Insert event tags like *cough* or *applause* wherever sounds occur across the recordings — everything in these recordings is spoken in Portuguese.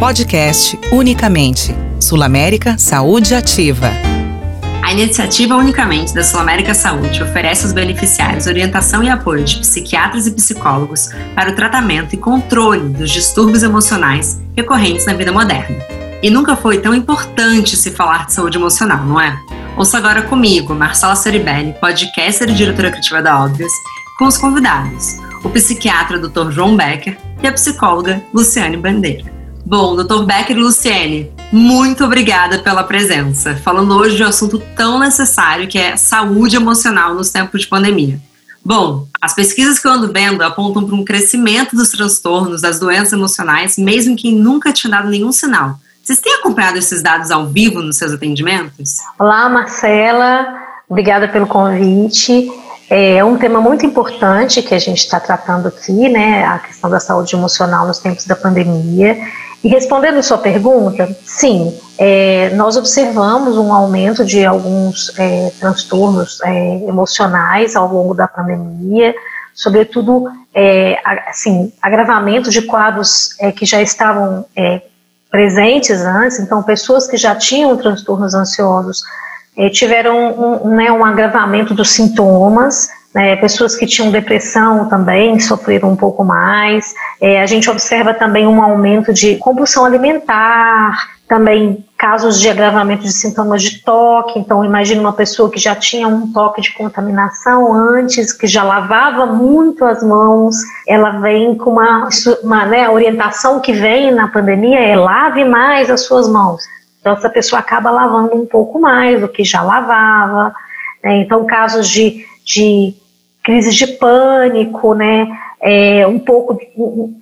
Podcast Unicamente. Sul América Saúde Ativa. A iniciativa Unicamente da Sul América Saúde oferece aos beneficiários orientação e apoio de psiquiatras e psicólogos para o tratamento e controle dos distúrbios emocionais recorrentes na vida moderna. E nunca foi tão importante se falar de saúde emocional, não é? Ouça agora comigo, Marcela Ceribelli, podcaster e diretora criativa da Óbvias, com os convidados, o psiquiatra Dr. João Becker e a psicóloga Luciane Bandeira. Bom, doutor Becker e Luciene, muito obrigada pela presença. Falando hoje de um assunto tão necessário que é saúde emocional nos tempos de pandemia. Bom, as pesquisas que eu ando vendo apontam para um crescimento dos transtornos, das doenças emocionais, mesmo quem nunca tinha dado nenhum sinal. Vocês têm acompanhado esses dados ao vivo nos seus atendimentos? Olá, Marcela. Obrigada pelo convite. É um tema muito importante que a gente está tratando aqui, né? A questão da saúde emocional nos tempos da pandemia. E respondendo sua pergunta, sim, é, nós observamos um aumento de alguns é, transtornos é, emocionais ao longo da pandemia, sobretudo, é, assim, agravamento de quadros é, que já estavam é, presentes antes, então pessoas que já tinham transtornos ansiosos tiveram um, um, né, um agravamento dos sintomas, né, pessoas que tinham depressão também sofreram um pouco mais. É, a gente observa também um aumento de compulsão alimentar, também casos de agravamento de sintomas de toque. Então, imagine uma pessoa que já tinha um toque de contaminação antes, que já lavava muito as mãos, ela vem com uma, uma né, orientação que vem na pandemia é lave mais as suas mãos. Então, essa pessoa acaba lavando um pouco mais do que já lavava. Né? Então, casos de, de crises de pânico, né? É, um pouco,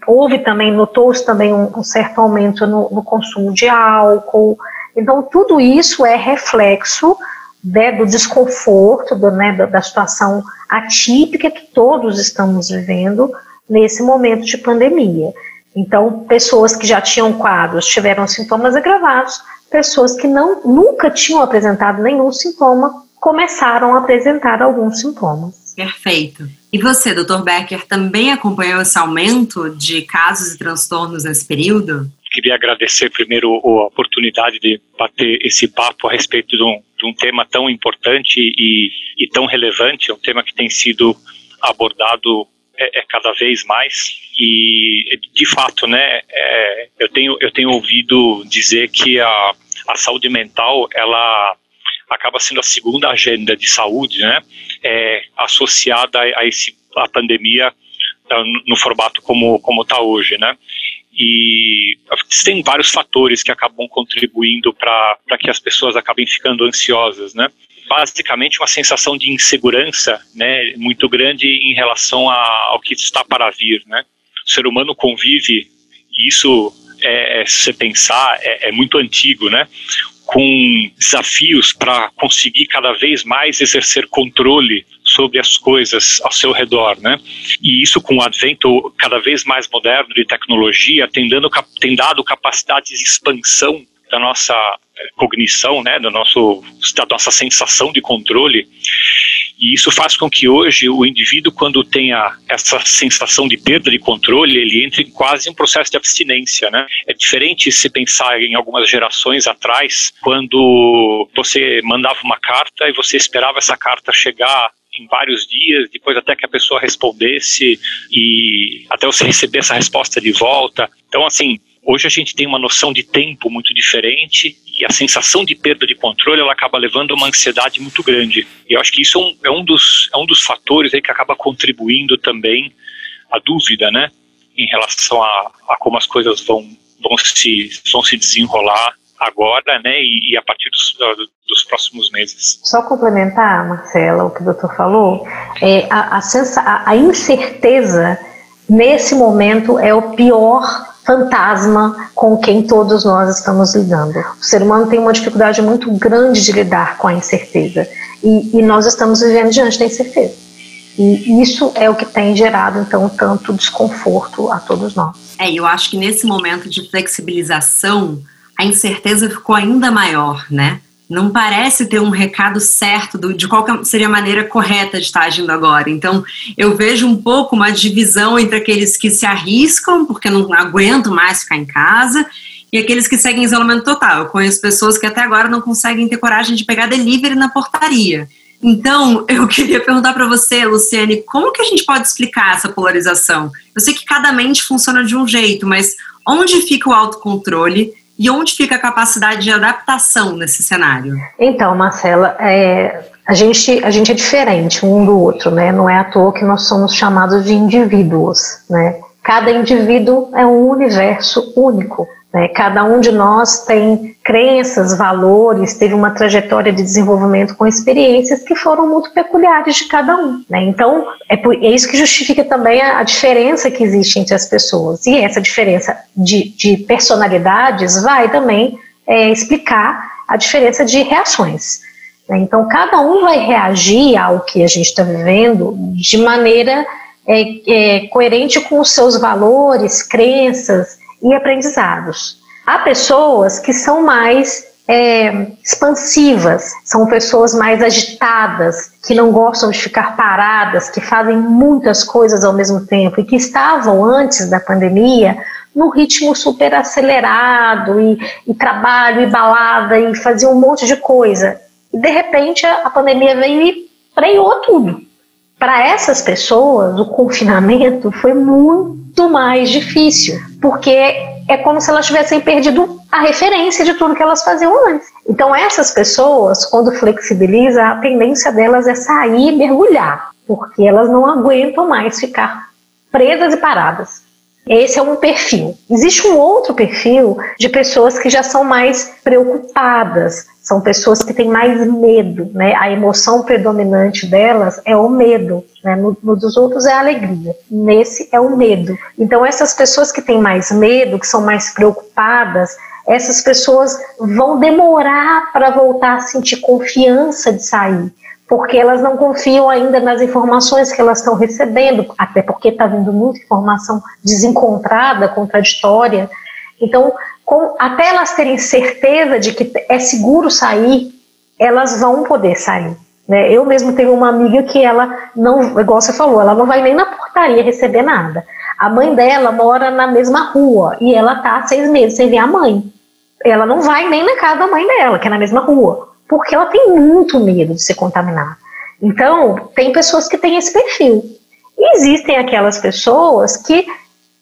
houve também, notou-se também um, um, certo aumento no, no, consumo de álcool. Então, tudo isso é reflexo né, do desconforto, do, né, da, da situação atípica que todos estamos vivendo nesse momento de pandemia. Então, pessoas que já tinham quadros tiveram sintomas agravados, pessoas que não, nunca tinham apresentado nenhum sintoma começaram a apresentar alguns sintomas. Perfeito. E você, doutor Becker, também acompanhou esse aumento de casos e transtornos nesse período? Queria agradecer primeiro a oportunidade de bater esse papo a respeito de um, de um tema tão importante e, e, tão relevante, é um tema que tem sido abordado é, é cada vez mais e de fato, né, é, eu tenho eu tenho ouvido dizer que a, a saúde mental ela acaba sendo a segunda agenda de saúde, né, é, associada a, esse, a pandemia tá, no formato como como está hoje, né? E tem vários fatores que acabam contribuindo para que as pessoas acabem ficando ansiosas, né? Basicamente uma sensação de insegurança, né, muito grande em relação a, ao que está para vir, né? O ser humano convive e isso é, se você pensar, é, é, muito antigo, né? Com desafios para conseguir cada vez mais exercer controle sobre as coisas ao seu redor, né? E isso com o advento cada vez mais moderno de tecnologia tem, dando, tem dado capacidade de expansão da nossa cognição, né, do nosso, da nossa sensação de controle. E isso faz com que hoje o indivíduo, quando tenha essa sensação de perda de controle, ele entre em quase um processo de abstinência, né? É diferente se pensar em algumas gerações atrás, quando você mandava uma carta e você esperava essa carta chegar em vários dias, depois até que a pessoa respondesse e até você receber essa resposta de volta. Então, assim, Hoje a gente tem uma noção de tempo muito diferente e a sensação de perda de controle ela acaba levando a uma ansiedade muito grande. E eu acho que isso é um, é um, dos, é um dos fatores aí que acaba contribuindo também a dúvida, né, em relação a, a como as coisas vão, vão, se, vão se desenrolar agora, né, e, e a partir dos, dos, próximos meses. Só complementar, Marcela, o que o doutor falou, é, a, a, sensa, a, a incerteza nesse momento é o pior fantasma com quem todos nós estamos lidando. O ser humano tem uma dificuldade muito grande de lidar com a incerteza e, e nós estamos vivendo diante da incerteza. E isso é o que tem gerado, então, tanto desconforto a todos nós. É, eu acho que nesse momento de flexibilização, a incerteza ficou ainda maior, né? Não parece ter um recado certo do, de qual seria a maneira correta de estar agindo agora. Então, eu vejo um pouco uma divisão entre aqueles que se arriscam porque não aguentam mais ficar em casa e aqueles que seguem isolamento total. Eu conheço pessoas que até agora não conseguem ter coragem de pegar delivery na portaria. Então, *laughs* eu queria perguntar para você, Luciane, como que a gente pode explicar essa polarização? Eu sei que cada mente funciona de um jeito, mas onde fica o autocontrole e onde fica a capacidade de adaptação nesse cenário? Então, Marcela, é, a, gente, a gente é diferente um do outro, né? Não é à toa que nós somos chamados de indivíduos, né? Cada indivíduo é um universo único. Né? Cada um de nós tem crenças, valores, teve uma trajetória de desenvolvimento com experiências que foram muito peculiares de cada um. Né? Então, é, por, é, isso que justifica também a, a, diferença que existe entre as pessoas. E essa diferença de, de personalidades vai também é, explicar a diferença de reações. Né? Então, cada um vai reagir ao que a gente está vivendo de maneira é, é, coerente com os seus valores, crenças e aprendizados. Há pessoas que são mais é, expansivas, são pessoas mais agitadas, que não gostam de ficar paradas, que fazem muitas coisas ao mesmo tempo e que estavam antes da pandemia num ritmo super acelerado e, e trabalho e balada e faziam um monte de coisa. E de repente a, a pandemia veio e freou tudo. Para essas pessoas, o confinamento foi muito mais difícil, porque é como se elas tivessem perdido a referência de tudo que elas faziam antes. Então, essas pessoas, quando flexibiliza, a tendência delas é sair e mergulhar, porque elas não aguentam mais ficar presas e paradas. Esse é um perfil. Existe um outro perfil de pessoas que já são mais preocupadas, são pessoas que têm mais medo, né? A emoção predominante delas é o medo, né? No, no, dos outros é a alegria. Nesse é o medo. Então essas pessoas que têm mais medo, que são mais preocupadas, essas pessoas vão demorar para voltar a sentir confiança de sair, porque elas não confiam ainda nas informações que elas estão recebendo, até porque está vindo muita informação desencontrada, contraditória. Então, com, até elas terem certeza de que é seguro sair, elas vão poder sair. Né? Eu mesmo tenho uma amiga que ela não, igual você falou, ela não vai nem na portaria receber nada. A mãe dela mora na mesma rua e ela tá seis meses sem ver a mãe. Ela não vai nem na casa da mãe dela, que é na mesma rua, porque ela tem muito medo de ser contaminada. Então, tem pessoas que têm esse perfil. E existem aquelas pessoas que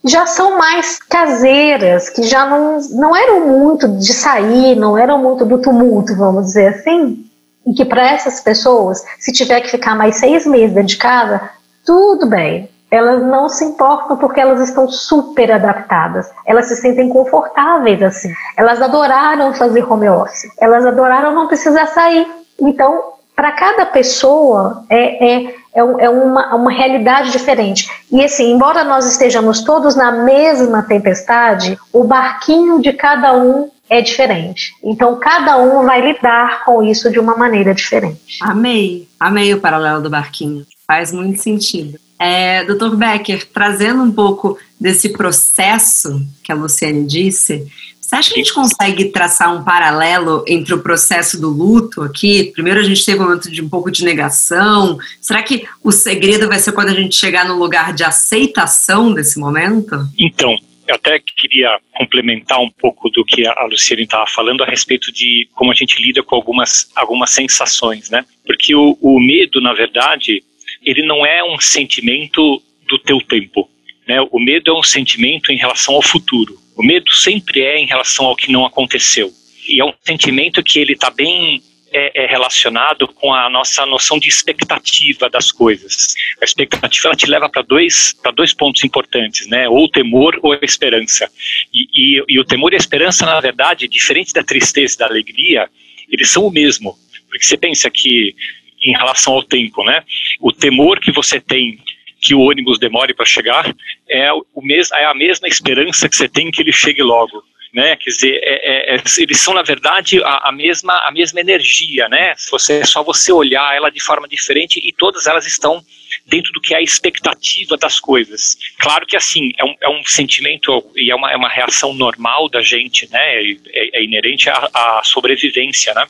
já são mais caseiras, que já não, não eram muito de sair, não eram muito do tumulto, vamos dizer assim. E que para essas pessoas, se tiver que ficar mais seis meses dentro de casa, tudo bem. Elas não se importam porque elas estão super adaptadas. Elas se sentem confortáveis assim. Elas adoraram fazer home office. Elas adoraram não precisar sair. Então, para cada pessoa é, é, é, é, uma, uma realidade diferente. E assim, embora nós estejamos todos na mesma tempestade, o barquinho de cada um é diferente. Então, cada um vai lidar com isso de uma maneira diferente. Amei, amei o paralelo do barquinho. Faz muito sentido. É, Dr. Becker, trazendo um pouco desse processo que a Luciane disse, você acha que a gente consegue traçar um paralelo entre o processo do luto aqui? Primeiro a gente teve um momento de um pouco de negação. Será que o segredo vai ser quando a gente chegar no lugar de aceitação desse momento? Então, eu até queria complementar um pouco do que a Luciane estava falando a respeito de como a gente lida com algumas, algumas sensações, né? Porque o, o medo, na verdade, ele não é um sentimento do teu tempo. Né? O medo é um sentimento em relação ao futuro. O medo sempre é em relação ao que não aconteceu. E é um sentimento que ele está bem é, é, relacionado com a nossa noção de expectativa das coisas. A expectativa ela te leva para dois, dois pontos importantes, né? Ou o temor ou a esperança. E, e, e o temor e a esperança, na verdade, diferente da tristeza e da alegria, eles são o mesmo. Porque você pensa que, em relação ao tempo, né? O temor que você tem que o ônibus demore para chegar, é, o mes é a mesma esperança que você tem que ele chegue logo. Né? Quer dizer, é, é, é, eles são na verdade a, a, mesma a mesma energia, né? Você é só você olhar ela de forma diferente e todas elas estão dentro do que é a expectativa das coisas. Claro que assim é um, é um sentimento e é uma, é uma reação normal da gente, né? É, é inerente à, à sobrevivência, né?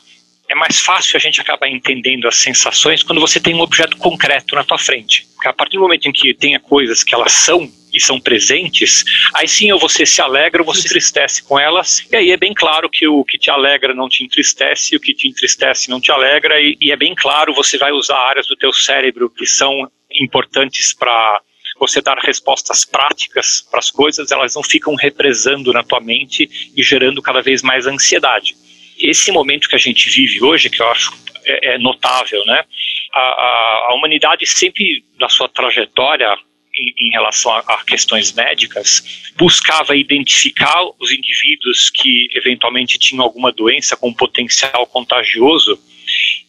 É mais fácil a gente acabar entendendo as sensações quando você tem um objeto concreto na tua frente. Porque a partir do momento em que tenha coisas que elas são e são presentes, aí sim ou você se alegra ou você se entristece com elas, e aí é bem claro que o que te alegra não te entristece, o que te entristece não te alegra, e, e é bem claro você vai usar áreas do teu cérebro que são importantes para você dar respostas práticas para as coisas, elas não ficam represando na tua mente e gerando cada vez mais ansiedade. Esse momento que a gente vive hoje, que eu acho é, é notável, né? A, a, a, humanidade sempre, na sua trajetória em, em relação a, a, questões médicas, buscava identificar os indivíduos que eventualmente tinham alguma doença com potencial contagioso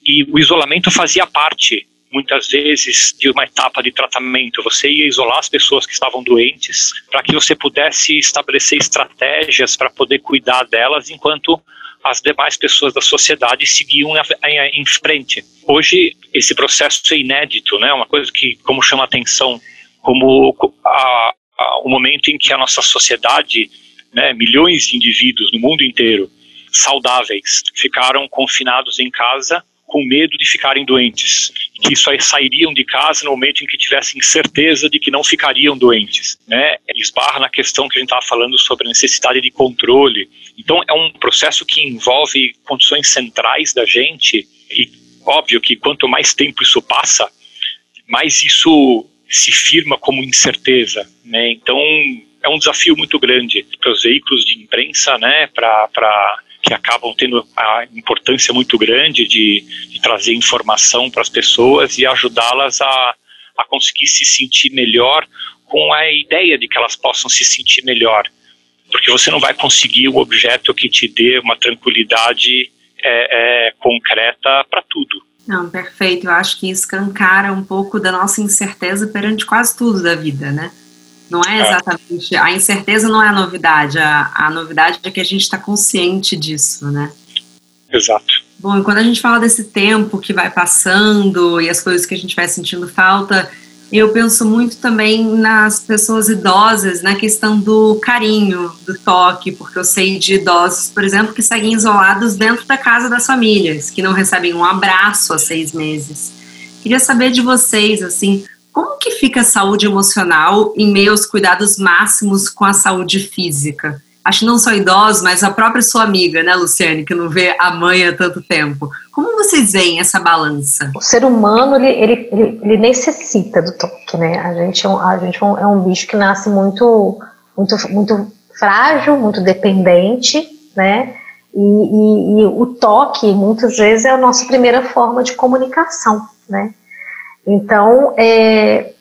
e o isolamento fazia parte muitas vezes de uma etapa de tratamento. Você ia isolar as pessoas que estavam doentes para que você pudesse estabelecer estratégias para poder cuidar delas enquanto as demais pessoas da sociedade seguiam em frente. Hoje esse processo é inédito, né? Uma coisa que como chama atenção, como a, a, o momento em que a nossa sociedade, né, milhões de indivíduos no mundo inteiro saudáveis ficaram confinados em casa com medo de ficarem doentes, que só sairiam de casa no momento em que tivessem certeza de que não ficariam doentes, né? Esbarra na questão que a gente estava falando sobre a necessidade de controle. Então é um processo que envolve condições centrais da gente e óbvio que quanto mais tempo isso passa, mais isso se firma como incerteza, né? Então é um desafio muito grande para os veículos de imprensa, né? Para que acabam tendo a importância muito grande de, de trazer informação para as pessoas e ajudá-las a, a conseguir se sentir melhor com a ideia de que elas possam se sentir melhor. Porque você não vai conseguir um objeto que te dê uma tranquilidade é, é, concreta para tudo. Não, perfeito. Eu acho que escancara um pouco da nossa incerteza perante quase tudo da vida, né? Não é, é exatamente. A incerteza não é a novidade. A, a novidade é que a gente está consciente disso, né? Exato. Bom, e quando a gente fala desse tempo que vai passando e as coisas que a gente vai sentindo falta, eu penso muito também nas pessoas idosas, na questão do carinho, do toque, porque eu sei de idosos, por exemplo, que seguem isolados dentro da casa das famílias, que não recebem um abraço há seis meses. Queria saber de vocês, assim, como que fica a saúde emocional em meio aos cuidados máximos com a saúde física? Acho que não só idosos, mas a própria sua amiga, né, Luciane, que não vê a mãe há tanto tempo. Como vocês veem essa balança? O ser humano, ele, ele, ele, ele necessita do toque, né? A gente, é um, a gente é um, é bicho que nasce muito, muito, muito frágil, muito dependente, né? E, e, e, o toque, muitas vezes, é a nossa primeira forma de comunicação, né? Então, é,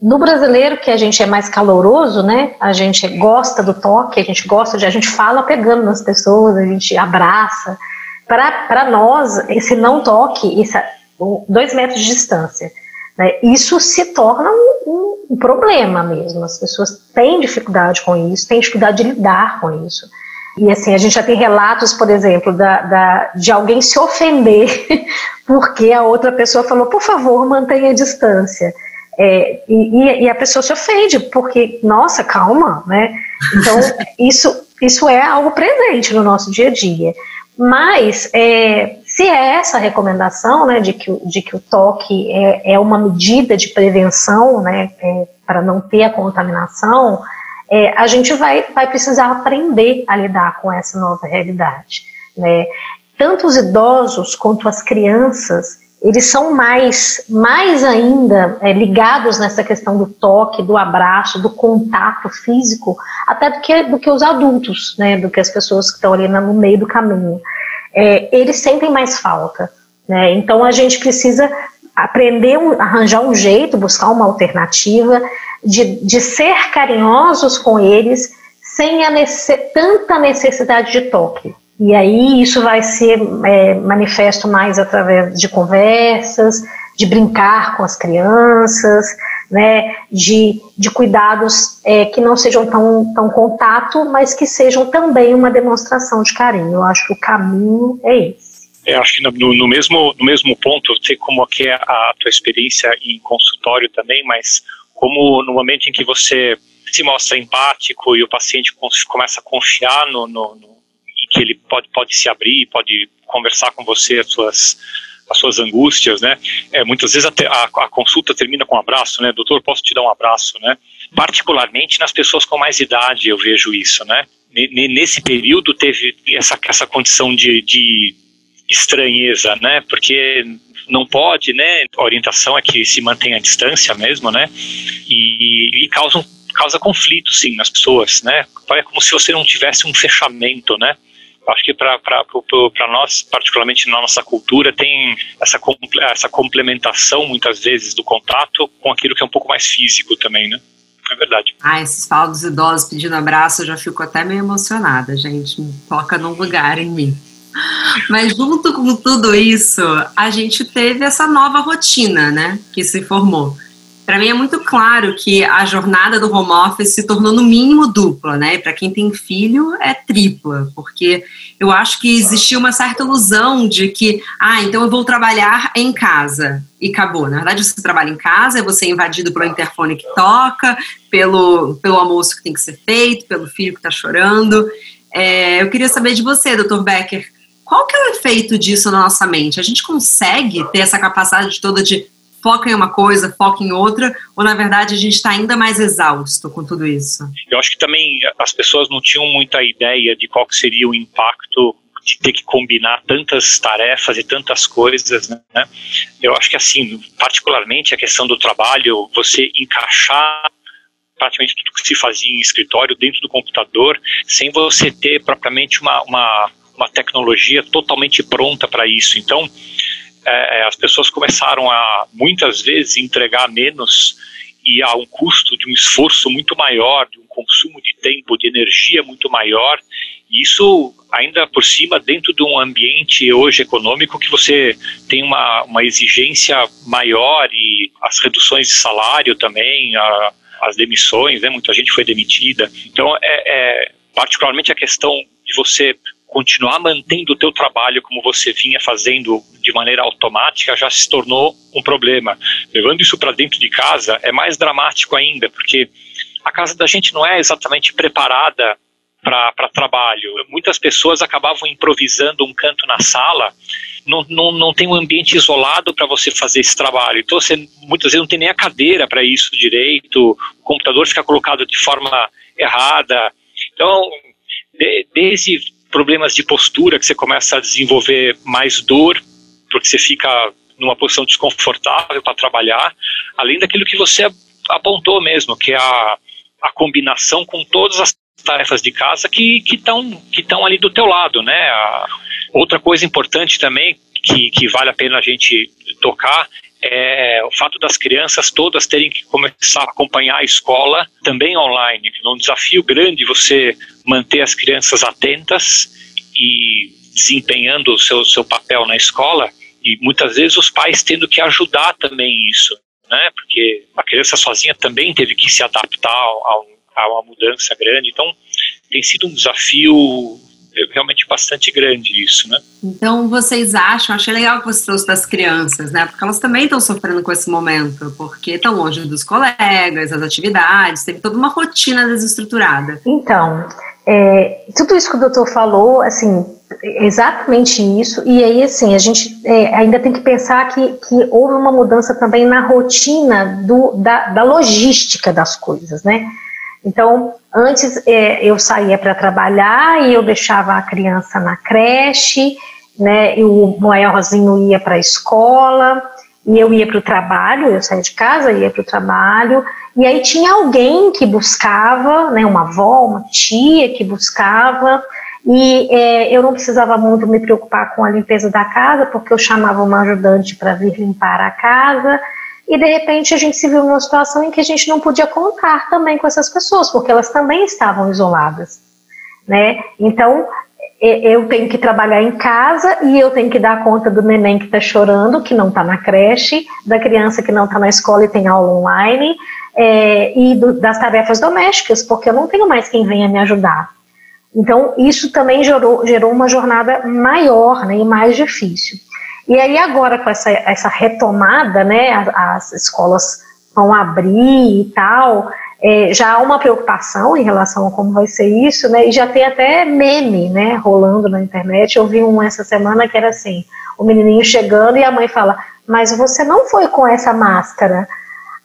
no brasileiro, que a gente é mais caloroso, né? A gente gosta do toque, a gente gosta de. A gente fala pegando nas pessoas, a gente abraça. Para nós, esse não toque, esse, dois metros de distância, né, isso se torna um, um, problema mesmo. As pessoas têm dificuldade com isso, têm dificuldade de lidar com isso. E assim, a gente já tem relatos, por exemplo, da, da, de alguém se ofender porque a outra pessoa falou, por favor, mantenha a distância. É, e, e, a pessoa se ofende, porque, nossa, calma, né? Então, *laughs* isso, isso é algo presente no nosso dia a dia. Mas, é, se é essa recomendação, né, de que, de que o toque é, é uma medida de prevenção, né, é, para não ter a contaminação, é, a gente vai, vai precisar aprender a lidar com essa nova realidade. Né? Tanto os idosos quanto as crianças, eles são mais, mais ainda é, ligados nessa questão do toque, do abraço, do contato físico, até do que, do que os adultos, né, do que as pessoas que estão ali no meio do caminho. É, eles sentem mais falta. Né? Então a gente precisa aprender, arranjar um jeito, buscar uma alternativa de, de ser carinhosos com eles sem a nece tanta necessidade de toque. E aí isso vai ser é, manifesto mais através de conversas, de brincar com as crianças, né, de, de cuidados é, que não sejam tão, tão contato, mas que sejam também uma demonstração de carinho. Eu acho que o caminho é esse. Eu acho que no, no, mesmo, no mesmo ponto, eu sei como é a tua experiência em consultório também, mas como no momento em que você se mostra empático e o paciente começa a confiar no, no, no que ele pode, pode se abrir, pode conversar com você as suas as suas angústias, né? É, muitas vezes a, a, a, consulta termina com um abraço, né? Doutor, posso te dar um abraço, né? Particularmente nas pessoas com mais idade eu vejo isso, né? nesse período teve essa, essa condição de, de estranheza, né? Porque não pode, né? A orientação é que se mantenha a distância mesmo, né? E, e causa, causa conflito, sim, nas pessoas, né? É como se você não tivesse um fechamento, né? Acho que para nós, particularmente na nossa cultura, tem essa, essa complementação, muitas vezes, do contato com aquilo que é um pouco mais físico também, né? É verdade. Ah, esses falam dos idosos pedindo abraço, eu já fico até meio emocionada, gente. Toca num lugar em mim. Mas junto com tudo isso, a gente teve essa nova rotina, né, que se formou. Para mim é muito claro que a jornada do home office se tornou no mínimo dupla, né? Para quem tem filho é tripla, porque eu acho que existia uma certa ilusão de que, ah, então eu vou trabalhar em casa e acabou. Na verdade, você trabalha em casa, é você invadido pelo interfone que toca, pelo, pelo almoço que tem que ser feito, pelo filho que está chorando. É, eu queria saber de você, doutor Becker, qual que é o efeito disso na nossa mente? A gente consegue ter essa capacidade toda de foca em uma coisa, foca em outra, ou na verdade a gente está ainda mais exausto com tudo isso? Eu acho que também as pessoas não tinham muita ideia de qual seria o impacto de ter que combinar tantas tarefas e tantas coisas, né? Eu acho que assim, particularmente a questão do trabalho, você encaixar praticamente tudo que se fazia em escritório dentro do computador, sem você ter propriamente uma, uma, uma tecnologia totalmente pronta para isso. Então, é, as pessoas começaram a muitas vezes entregar menos e a um custo de um esforço muito maior, de um consumo de tempo, de energia muito maior. E isso ainda por cima dentro de um ambiente hoje econômico que você tem uma, uma exigência maior e as reduções de salário também, a, as demissões, né? muita gente foi demitida. Então, é, é particularmente a questão de você continuar mantendo o teu trabalho como você vinha fazendo de maneira automática já se tornou um problema. Levando isso para dentro de casa é mais dramático ainda, porque a casa da gente não é exatamente preparada para trabalho. Muitas pessoas acabavam improvisando um canto na sala, não, não, não tem um ambiente isolado para você fazer esse trabalho. Então, você muitas vezes não tem nem a cadeira para isso direito, o computador fica colocado de forma errada. Então, de, desde problemas de postura, que você começa a desenvolver mais dor, porque você fica numa posição desconfortável para trabalhar, além daquilo que você apontou mesmo, que é a, a combinação com todas as tarefas de casa que estão que que ali do teu lado, né? A, outra coisa importante também que, que vale a pena a gente tocar é o fato das crianças todas terem que começar a acompanhar a escola também online. É um desafio grande você manter as crianças atentas e desempenhando o seu, seu papel na escola e muitas vezes os pais tendo que ajudar também isso, né? Porque a criança sozinha também teve que se adaptar a, a uma mudança grande. Então tem sido um desafio realmente bastante grande isso, né? Então vocês acham, achei legal que você trouxe das crianças, né? Porque elas também estão sofrendo com esse momento, porque estão longe dos colegas, das atividades, teve toda uma rotina desestruturada. Então, é, tudo isso que o doutor falou, assim, exatamente isso, e aí, assim, a gente é, ainda tem que pensar que, que houve uma mudança também na rotina do, da, da logística das coisas, né? Então, antes é, eu saía para trabalhar e eu deixava a criança na creche, né? E o maiorzinho ia para a escola e eu ia para o trabalho. Eu saía de casa, ia para o trabalho e aí tinha alguém que buscava, né? Uma avó, uma tia que buscava e é, eu não precisava muito me preocupar com a limpeza da casa porque eu chamava uma ajudante para vir limpar a casa e de repente a gente se viu numa situação em que a gente não podia contar também com essas pessoas, porque elas também estavam isoladas, né? Então eu tenho que trabalhar em casa e eu tenho que dar conta do neném que está chorando, que não está na creche, da criança que não está na escola e tem aula online, é, e do, das tarefas domésticas, porque eu não tenho mais quem venha me ajudar. Então, isso também gerou, gerou uma jornada maior né, e mais difícil. E aí agora com essa, essa retomada, né, as, as escolas vão abrir e tal, é, já há uma preocupação em relação a como vai ser isso, né? E já tem até meme, né, rolando na internet. Eu vi um essa semana que era assim: o menininho chegando e a mãe fala, mas você não foi com essa máscara.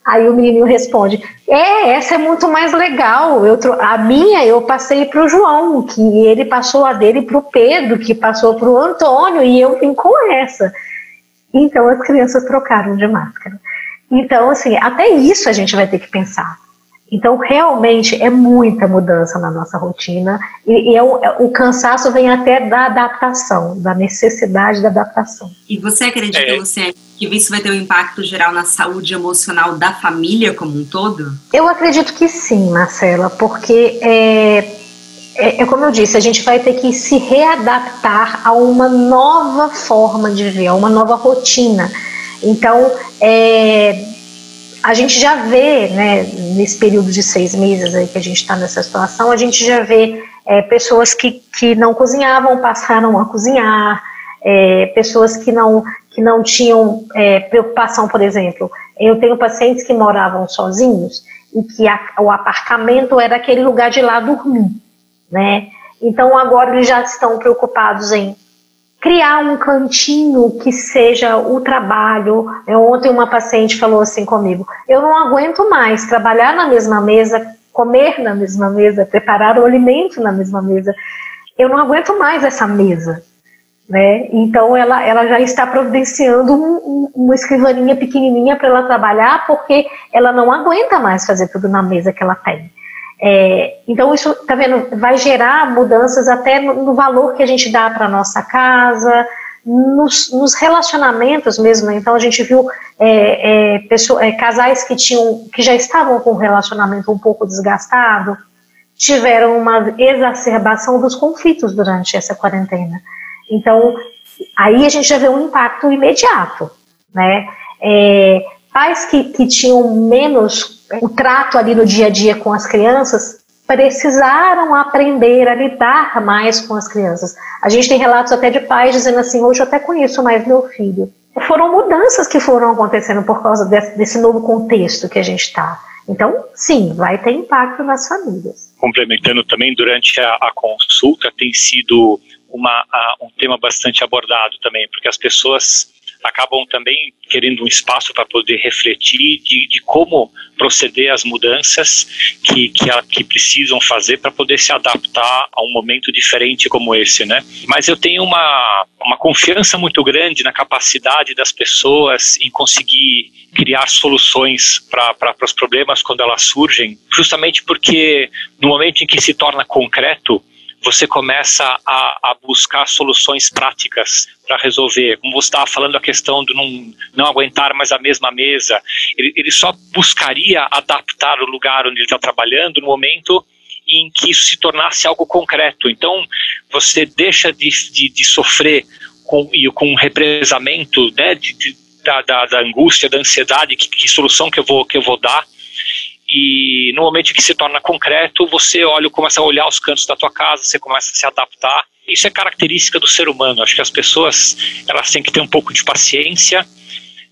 Aí o menininho responde: É, essa é muito mais legal. Eu, a minha eu passei para o João, que ele passou a dele para o Pedro, que passou para o Antônio, e eu vim com essa. Então as crianças trocaram de máscara. Então, assim, até isso a gente vai ter que pensar. Então, realmente é muita mudança na nossa rotina e, e é o, é, o, cansaço vem até da adaptação, da necessidade da adaptação. E você acredita, é. Luciane, que isso vai ter um impacto geral na saúde emocional da família como um todo? Eu acredito que sim, Marcela, porque é, é, é como eu disse, a gente vai ter que se readaptar a uma nova forma de viver, a uma nova rotina. Então, é, a gente já vê, né, nesse período de seis meses aí que a gente está nessa situação, a gente já vê é, pessoas que, que não cozinhavam passaram a cozinhar, é, pessoas que não, que não tinham é, preocupação, por exemplo. Eu tenho pacientes que moravam sozinhos e que a, o apartamento era aquele lugar de lá dormir, né? Então agora eles já estão preocupados em criar um cantinho que seja o trabalho. Ontem uma paciente falou assim comigo: eu não aguento mais trabalhar na mesma mesa, comer na mesma mesa, preparar o alimento na mesma mesa. Eu não aguento mais essa mesa. Né? Então ela, ela já está providenciando um, um, uma escrivaninha pequenininha para ela trabalhar, porque ela não aguenta mais fazer tudo na mesa que ela tem. É, então, isso, tá vendo, vai gerar mudanças até no, no valor que a gente dá para nossa casa, nos, nos, relacionamentos mesmo. Né? Então, a gente viu é, é, pessoas, é, casais que, tinham, que já estavam com um relacionamento um pouco desgastado, tiveram uma exacerbação dos conflitos durante essa quarentena. Então, aí a gente já vê um impacto imediato, né? É, pais que, que tinham menos o trato ali no dia a dia com as crianças, precisaram aprender a lidar mais com as crianças. A gente tem relatos até de pais dizendo assim: hoje eu até conheço mais meu filho. Foram mudanças que foram acontecendo por causa desse, desse novo contexto que a gente está. Então, sim, vai ter impacto nas famílias. Complementando também, durante a, a consulta tem sido uma, a, um tema bastante abordado também, porque as pessoas acabam também querendo um espaço para poder refletir de, de, como proceder às mudanças que, que, a, que precisam fazer para poder se adaptar a um momento diferente como esse, né? Mas eu tenho uma, uma confiança muito grande na capacidade das pessoas em conseguir criar soluções para os problemas quando elas surgem, justamente porque no momento em que se torna concreto, você começa a, a buscar soluções práticas para resolver. Como você estava falando a questão de não, não aguentar mais a mesma mesa, ele, ele só buscaria adaptar o lugar onde ele está trabalhando no momento em que isso se tornasse algo concreto. Então, você deixa de, de, de sofrer com, e com represamento né, de, de, da, da, da, angústia, da ansiedade, que, que solução que eu vou, que eu vou dar, e no momento que se torna concreto, você olha, começa a olhar os cantos da tua casa, você começa a se adaptar. Isso é característica do ser humano. Acho que as pessoas elas têm que ter um pouco de paciência,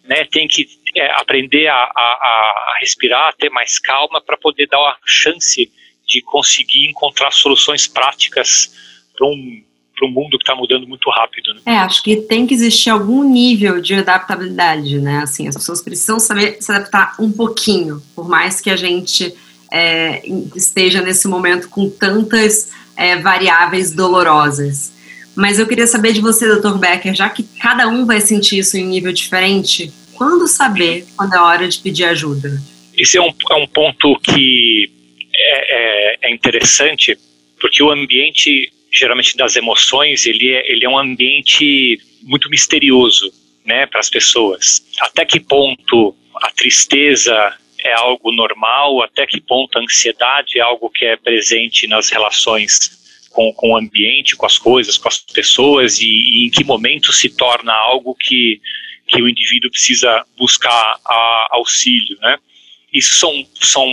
né? Tem que é, aprender a, a, a respirar, ter mais calma para poder dar a chance de conseguir encontrar soluções práticas para um para um mundo que está mudando muito rápido. Né? É, acho que tem que existir algum nível de adaptabilidade, né? Assim, as pessoas precisam saber se adaptar um pouquinho, por mais que a gente é, esteja nesse momento com tantas é, variáveis dolorosas. Mas eu queria saber de você, Dr. Becker, já que cada um vai sentir isso em um nível diferente, quando saber quando é hora de pedir ajuda? Esse é um, é um ponto que é, é, é interessante, porque o ambiente geralmente das emoções, ele é, ele é um ambiente muito misterioso, né, para as pessoas. Até que ponto a tristeza é algo normal, até que ponto a ansiedade é algo que é presente nas relações com, com o ambiente, com as coisas, com as pessoas, e, e em que momento se torna algo que, que o indivíduo precisa buscar a, auxílio, né? Isso são, são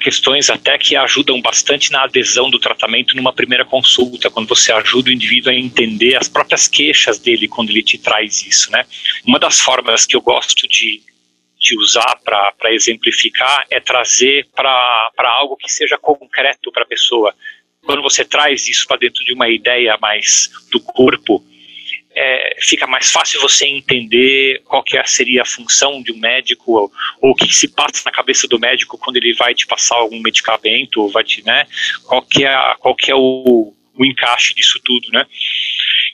questões até que ajudam bastante na adesão do tratamento numa primeira consulta, quando você ajuda o indivíduo a entender as próprias queixas dele quando ele te traz isso, né? Uma das formas que eu gosto de, de usar para exemplificar é trazer para algo que seja concreto para a pessoa. Quando você traz isso para dentro de uma ideia mais do corpo, é, fica mais fácil você entender qual que é, seria a função de um médico ou, o que se passa na cabeça do médico quando ele vai te passar algum medicamento ou vai te, né, qual que é, qual que é o, o encaixe disso tudo, né?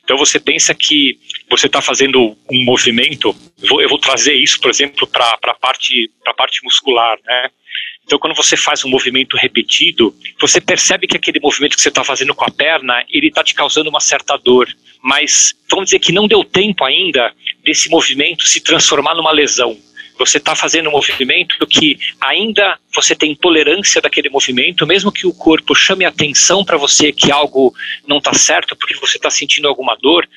Então você pensa que você está fazendo um movimento, eu vou, eu vou, trazer isso, por exemplo, para a parte, parte muscular, né? Então, quando você faz um movimento repetido, você percebe que aquele movimento que você está fazendo com a perna, ele está te causando uma certa dor. Mas vamos dizer que não deu tempo ainda desse movimento se transformar numa lesão. Você está fazendo um movimento que ainda você tem tolerância daquele movimento, mesmo que o corpo chame atenção para você que algo não está certo porque você está sentindo alguma dor,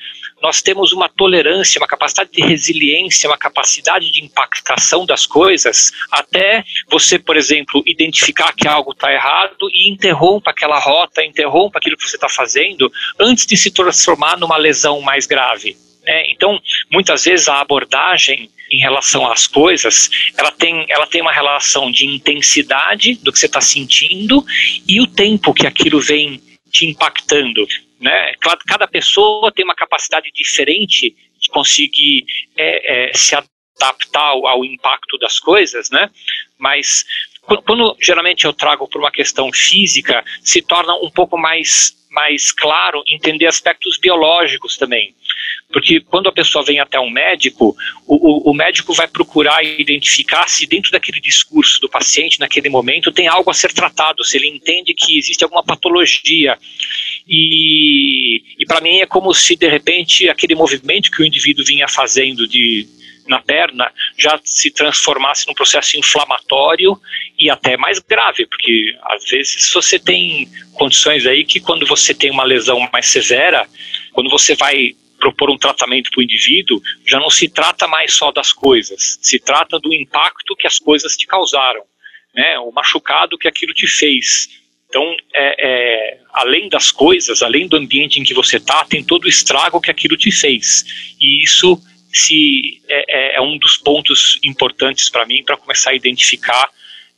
nós temos uma tolerância, uma capacidade de resiliência, uma capacidade de impactação das coisas, até você, por exemplo, identificar que algo está errado e interrompa aquela rota, interrompa aquilo que você está fazendo, antes de se transformar numa lesão mais grave. Né? Então, muitas vezes a abordagem em relação às coisas, ela tem, ela tem uma relação de intensidade do que você está sentindo e o tempo que aquilo vem te impactando né? Cada pessoa tem uma capacidade diferente de conseguir é, é, se adaptar ao, ao, impacto das coisas, né? Mas quando, quando geralmente eu trago por uma questão física, se torna um pouco mais mais claro entender aspectos biológicos também. Porque quando a pessoa vem até um médico, o, o, o, médico vai procurar identificar se dentro daquele discurso do paciente, naquele momento, tem algo a ser tratado, se ele entende que existe alguma patologia. E, e para mim é como se, de repente, aquele movimento que o indivíduo vinha fazendo de na perna já se transformasse num processo inflamatório e até mais grave, porque às vezes você tem condições aí que quando você tem uma lesão mais severa, quando você vai propor um tratamento para o indivíduo, já não se trata mais só das coisas, se trata do impacto que as coisas te causaram, né? o machucado que aquilo te fez. Então, é, é, além das coisas, além do ambiente em que você está, tem todo o estrago que aquilo te fez. E isso se é, é, é um dos pontos importantes para mim para começar a identificar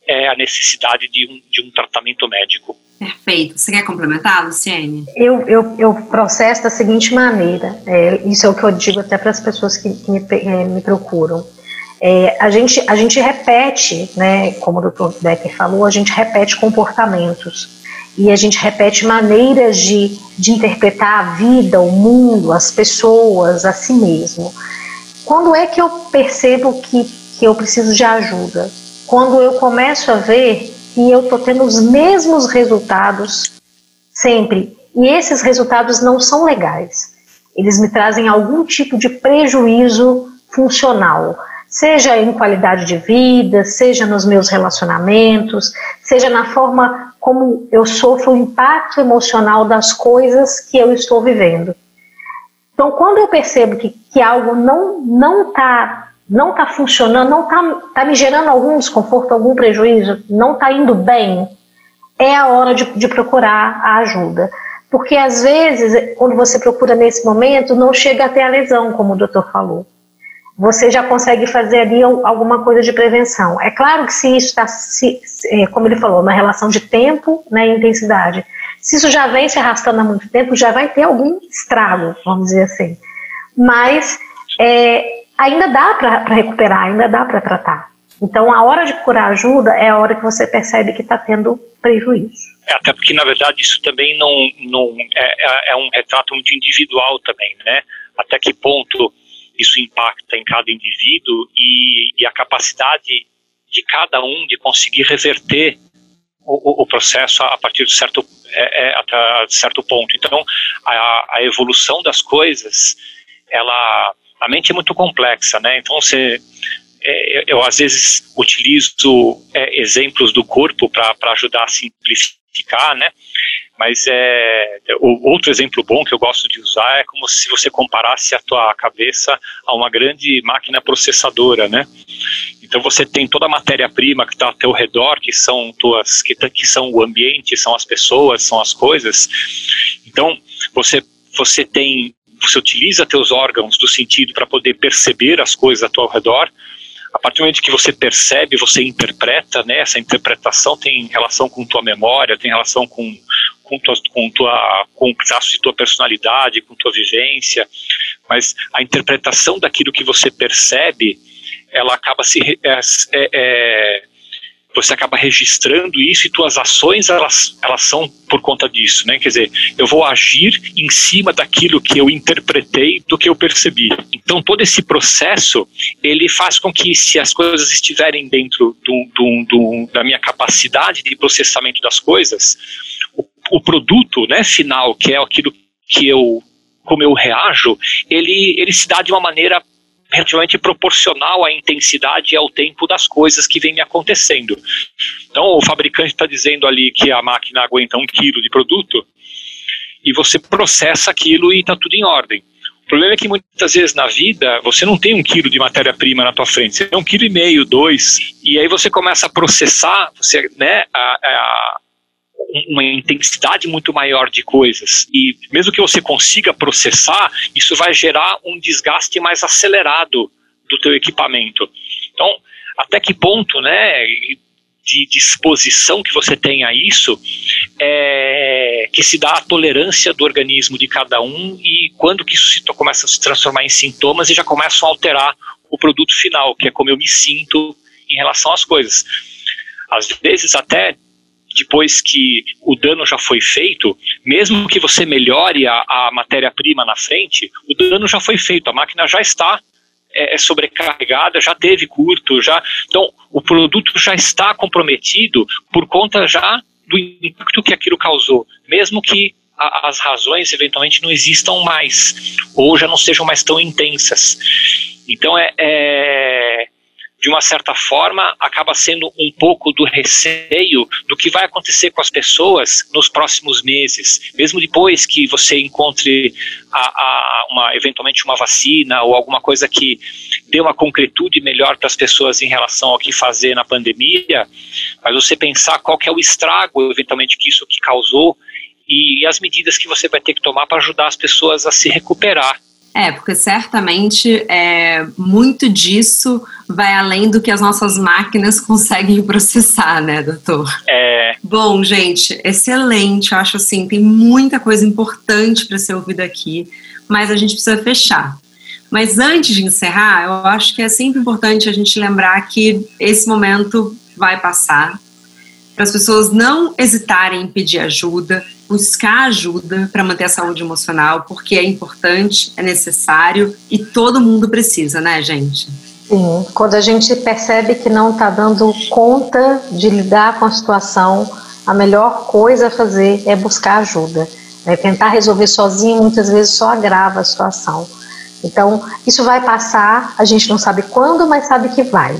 é, a necessidade de um, de um tratamento médico. Perfeito. Você quer complementar, Luciene? Eu, eu, eu processo da seguinte maneira, é, isso é o que eu digo até para as pessoas que, que me, é, me, procuram. É, a, gente, a gente repete, né, como o Dr. Becker falou, a gente repete comportamentos e a gente repete maneiras de, de interpretar a vida, o mundo, as pessoas, a si mesmo. Quando é que eu percebo que, que eu preciso de ajuda? Quando eu começo a ver que eu estou tendo os mesmos resultados sempre. E esses resultados não são legais. Eles me trazem algum tipo de prejuízo funcional, seja em qualidade de vida, seja nos meus relacionamentos, seja na forma como eu sofro o impacto emocional das coisas que eu estou vivendo. Então, quando eu percebo que, que algo não não está não tá funcionando, não está tá me gerando algum desconforto, algum prejuízo, não está indo bem, é a hora de, de procurar a ajuda. Porque às vezes, quando você procura nesse momento, não chega até a lesão, como o doutor falou. Você já consegue fazer ali alguma coisa de prevenção. É claro que se isso está, é, como ele falou, uma relação de tempo né, e intensidade. Se isso já vem se arrastando há muito tempo, já vai ter algum estrago, vamos dizer assim. Mas é, ainda dá para recuperar, ainda dá para tratar. Então, a hora de procurar ajuda é a hora que você percebe que está tendo prejuízo. É, até porque, na verdade, isso também não, não é, é, é, um retrato muito individual também, né? Até que ponto isso impacta em cada indivíduo e, e a capacidade de cada um de conseguir reverter o, o, processo a partir de certo, é, é, certo ponto. Então, a, a, evolução das coisas, ela, a mente é muito complexa, né? Então, você, é, eu, às vezes utilizo é, exemplos do corpo para ajudar a simplificar, né? Mas é, outro exemplo bom que eu gosto de usar é como se você comparasse a tua cabeça a uma grande máquina processadora, né? Então você tem toda a matéria-prima que está ao teu redor, que são tuas, que, que são o ambiente, são as pessoas, são as coisas. Então você você tem, você utiliza teus órgãos do sentido para poder perceber as coisas ao teu redor, a partir do momento que você percebe, você interpreta, né? Essa interpretação tem relação com tua memória, tem relação com com tua, com tua com traços de tua personalidade, com tua vivência, mas a interpretação daquilo que você percebe, ela acaba se é, é, é você acaba registrando isso e tuas ações elas, elas são por conta disso, né? Quer dizer, eu vou agir em cima daquilo que eu interpretei do que eu percebi. Então todo esse processo ele faz com que se as coisas estiverem dentro do, do, do, da minha capacidade de processamento das coisas, o, o produto, né, final, que é aquilo que eu como eu reajo, ele ele se dá de uma maneira relativamente proporcional à intensidade e ao tempo das coisas que vem me acontecendo. Então, o fabricante está dizendo ali que a máquina aguenta um quilo de produto e você processa aquilo e está tudo em ordem. O problema é que muitas vezes na vida você não tem um quilo de matéria-prima na tua frente, você tem um quilo e meio, dois, e aí você começa a processar, você, né, a, a uma intensidade muito maior de coisas. E mesmo que você consiga processar, isso vai gerar um desgaste mais acelerado do teu equipamento. Então, até que ponto, né, de disposição que você tem a isso, é, que se dá a tolerância do organismo de cada um e quando que isso se, começa a se transformar em sintomas e já começam a alterar o produto final, que é como eu me sinto em relação às coisas. Às vezes até depois que o dano já foi feito, mesmo que você melhore a, a matéria-prima na frente, o dano já foi feito, a máquina já está é, é, sobrecarregada, já teve curto, já. Então, o produto já está comprometido por conta já do impacto que aquilo causou, mesmo que a, as razões eventualmente não existam mais ou já não sejam mais tão intensas. Então, é, é de uma certa forma, acaba sendo um pouco do receio do que vai acontecer com as pessoas nos próximos meses, mesmo depois que você encontre a, a uma, eventualmente uma vacina ou alguma coisa que dê uma concretude melhor para as pessoas em relação ao que fazer na pandemia, mas você pensar qual que é o estrago, eventualmente, que isso que causou e, e as medidas que você vai ter que tomar para ajudar as pessoas a se recuperar. É, porque certamente é, muito disso vai além do que as nossas máquinas *laughs* conseguem processar, né, doutor? É. Bom, gente, excelente. Eu acho assim, tem muita coisa importante para ser ouvida aqui, mas a gente precisa fechar. Mas antes de encerrar, eu acho que é sempre importante a gente lembrar que esse momento vai passar, para as pessoas não hesitarem em pedir ajuda, buscar ajuda para manter a saúde emocional, porque é importante, é necessário e todo mundo precisa, né, gente? Sim, quando a gente percebe que não está dando conta de lidar com a situação, a melhor coisa a fazer é buscar ajuda. Né? Tentar resolver sozinho muitas vezes só agrava a situação. Então, isso vai passar, a gente não sabe quando, mas sabe que vai.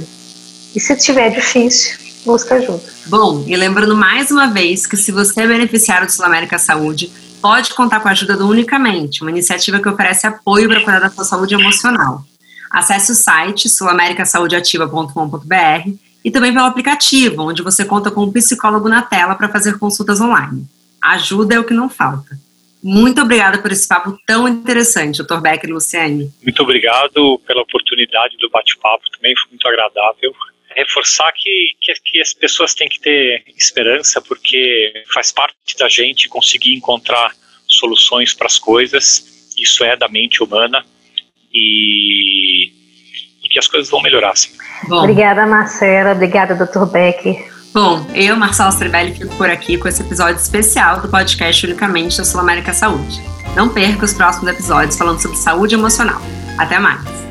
E se tiver difícil, busca ajuda. Bom, e lembrando mais uma vez que se você é beneficiário do Sul América Saúde, pode contar com a ajuda do Unicamente, uma iniciativa que oferece apoio para cuidar da sua saúde emocional. Acesse o site sulamericasaúdeativa.com.br e também pelo aplicativo, onde você conta com um psicólogo na tela para fazer consultas online. Ajuda é o que não falta. Muito obrigada por esse papo tão interessante, Dr. Becker e Luciane. Muito obrigado pela oportunidade do bate-papo, também foi muito agradável. Reforçar que, que, que, as pessoas têm que ter esperança, porque faz parte da gente conseguir encontrar soluções para as coisas, isso é da mente humana, e, e que as coisas vão melhorar, sim. Bom. Obrigada, Marcela. Obrigada, Dr. Becker. Bom, eu, Marcelo Strebelli, fico por aqui com esse episódio especial do podcast Unicamente da Sul América Saúde. Não perca os próximos episódios falando sobre saúde emocional. Até mais!